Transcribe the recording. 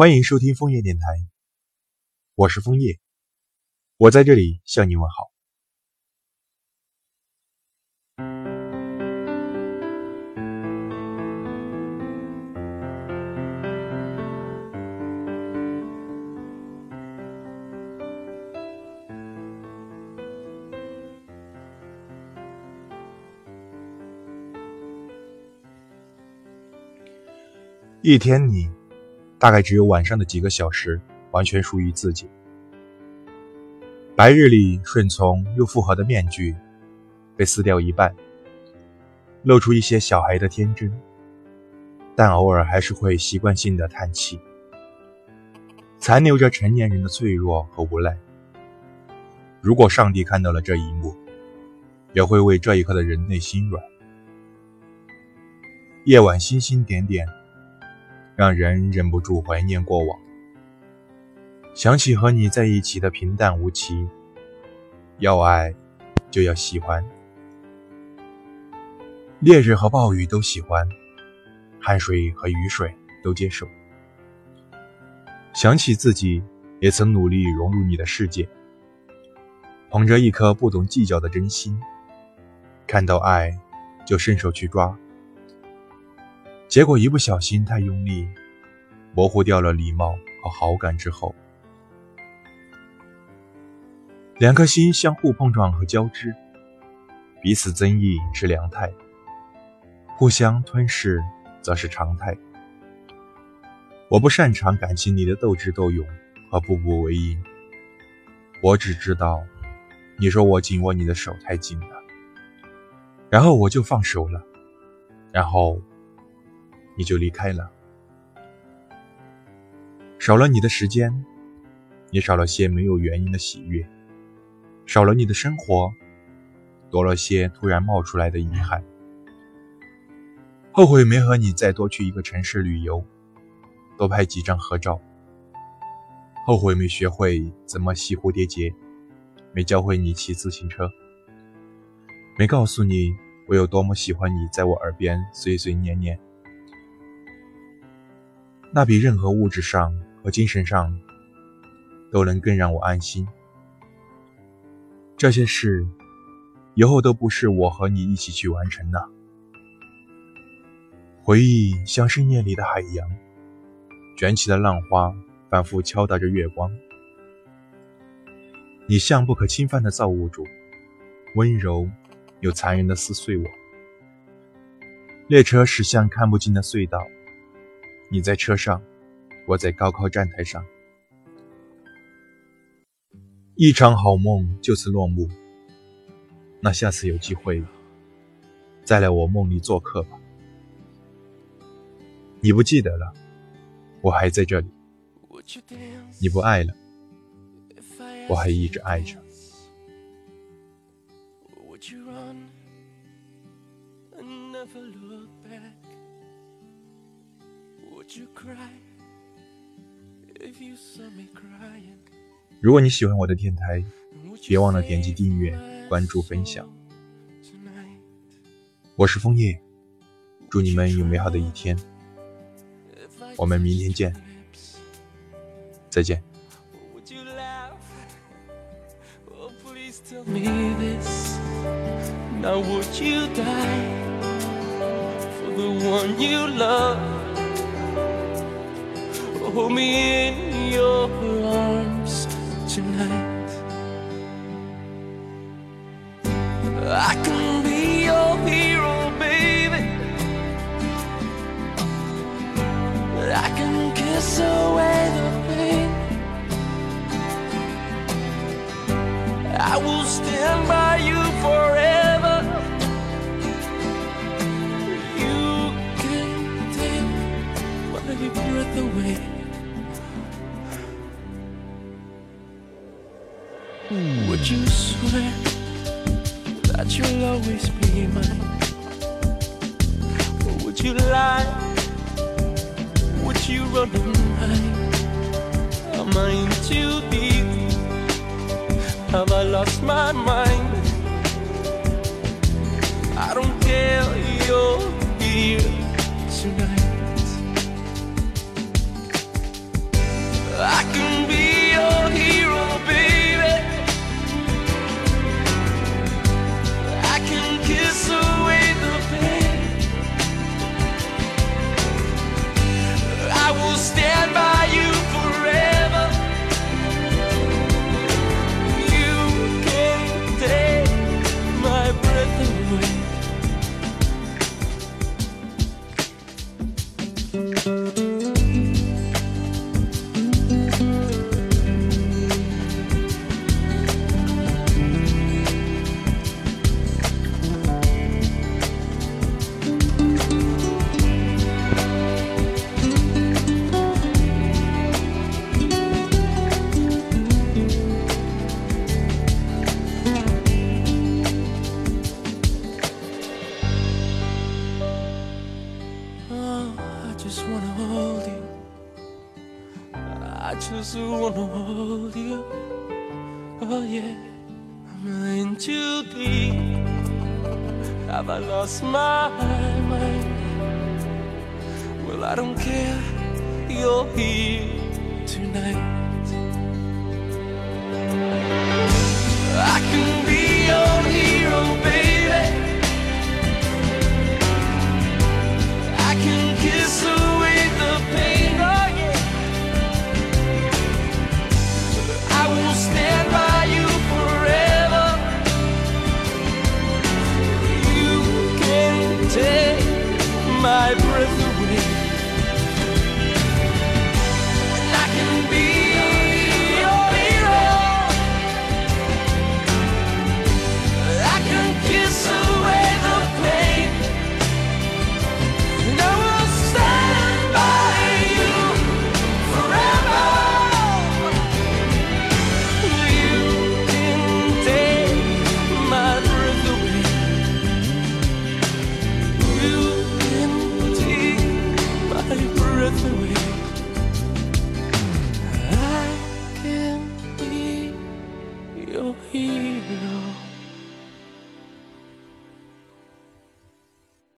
欢迎收听枫叶电台，我是枫叶，我在这里向你问好。一天你，大概只有晚上的几个小时完全属于自己。白日里顺从又复合的面具被撕掉一半，露出一些小孩的天真，但偶尔还是会习惯性的叹气，残留着成年人的脆弱和无奈。如果上帝看到了这一幕，也会为这一刻的人类心软。夜晚星星点点。让人忍不住怀念过往，想起和你在一起的平淡无奇。要爱，就要喜欢。烈日和暴雨都喜欢，汗水和雨水都接受。想起自己也曾努力融入你的世界，捧着一颗不懂计较的真心，看到爱就伸手去抓。结果一不小心太用力，模糊掉了礼貌和好感之后，两颗心相互碰撞和交织，彼此增益是良态，互相吞噬则是常态。我不擅长感情里的斗智斗勇和步步为营，我只知道，你说我紧握你的手太紧了，然后我就放手了，然后。你就离开了，少了你的时间，也少了些没有原因的喜悦；少了你的生活，多了些突然冒出来的遗憾。后悔没和你再多去一个城市旅游，多拍几张合照。后悔没学会怎么系蝴蝶结，没教会你骑自行车，没告诉你我有多么喜欢你在我耳边碎碎念念。那比任何物质上和精神上都能更让我安心。这些事以后都不是我和你一起去完成的。回忆像深夜里的海洋，卷起的浪花反复敲打着月光。你像不可侵犯的造物主，温柔又残忍地撕碎我。列车驶向看不尽的隧道。你在车上，我在高考站台上，一场好梦就此落幕。那下次有机会，再来我梦里做客吧。你不记得了，我还在这里。你不爱了，我还一直爱着。如果你喜欢我的电台，别忘了点击订阅、关注、分享。我是枫叶，祝你们有美好的一天。我们明天见，再见。Hold me in your arms tonight. I can you swear that you'll always be mine? Or would you lie? Would you run and hide? Am I in too deep? Have I lost my mind? hold you. Oh yeah, I'm in too deep. Have I lost my mind? Well, I don't care. You're here tonight.